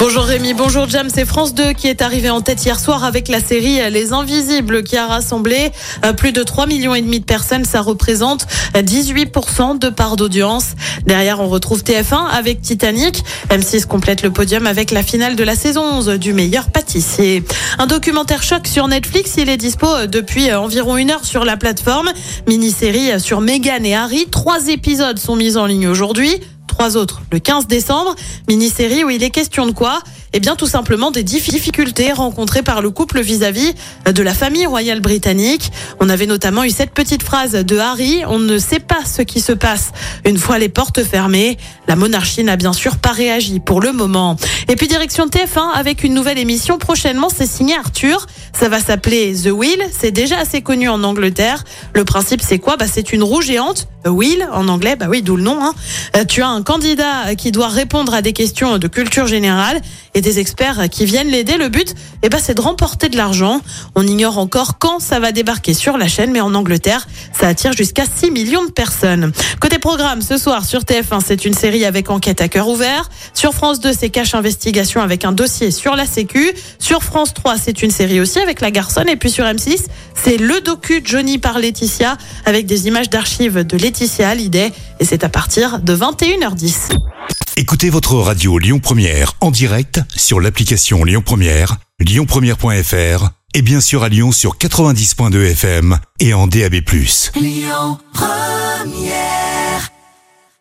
Bonjour Rémi, bonjour Jam, c'est France 2 qui est arrivé en tête hier soir avec la série Les Invisibles qui a rassemblé euh, plus de 3 millions et demi de personnes, ça représente 18% de part d'audience. Derrière, on retrouve TF1 avec Titanic. M6 complète le podium avec la finale de la saison 11 du meilleur pâtissier. Un documentaire choc sur Netflix, il est dispo euh, depuis euh, environ une heure sur la plateforme. Mini-série sur Meghan et Harry, trois épisodes sont mis en ligne aujourd'hui trois autres le 15 décembre. Mini-série où il est question de quoi? Eh bien, tout simplement des difficultés rencontrées par le couple vis-à-vis de la famille royale britannique. On avait notamment eu cette petite phrase de Harry On ne sait pas ce qui se passe une fois les portes fermées. La monarchie n'a bien sûr pas réagi pour le moment. Et puis direction TF1 avec une nouvelle émission prochainement. C'est signé Arthur. Ça va s'appeler The Wheel. C'est déjà assez connu en Angleterre. Le principe, c'est quoi? Bah, C'est une roue géante Will en anglais, bah oui, d'où le nom. Hein. Euh, tu as un candidat qui doit répondre à des questions de culture générale et des experts qui viennent l'aider. Le but, eh ben, c'est de remporter de l'argent. On ignore encore quand ça va débarquer sur la chaîne, mais en Angleterre, ça attire jusqu'à 6 millions de personnes. Côté programme, ce soir sur TF1, c'est une série avec enquête à cœur ouvert. Sur France 2, c'est cache investigation avec un dossier sur la Sécu. Sur France 3, c'est une série aussi avec la garçonne. Et puis sur M6, c'est le docu Johnny par Laetitia avec des images d'archives de Laetitia Hallyday. Et c'est à partir de 21h10. Écoutez votre radio Lyon Première en direct sur l'application Lyon Première, lyonpremière.fr et bien sûr à Lyon sur 90.2 FM et en DAB+. Lyon Première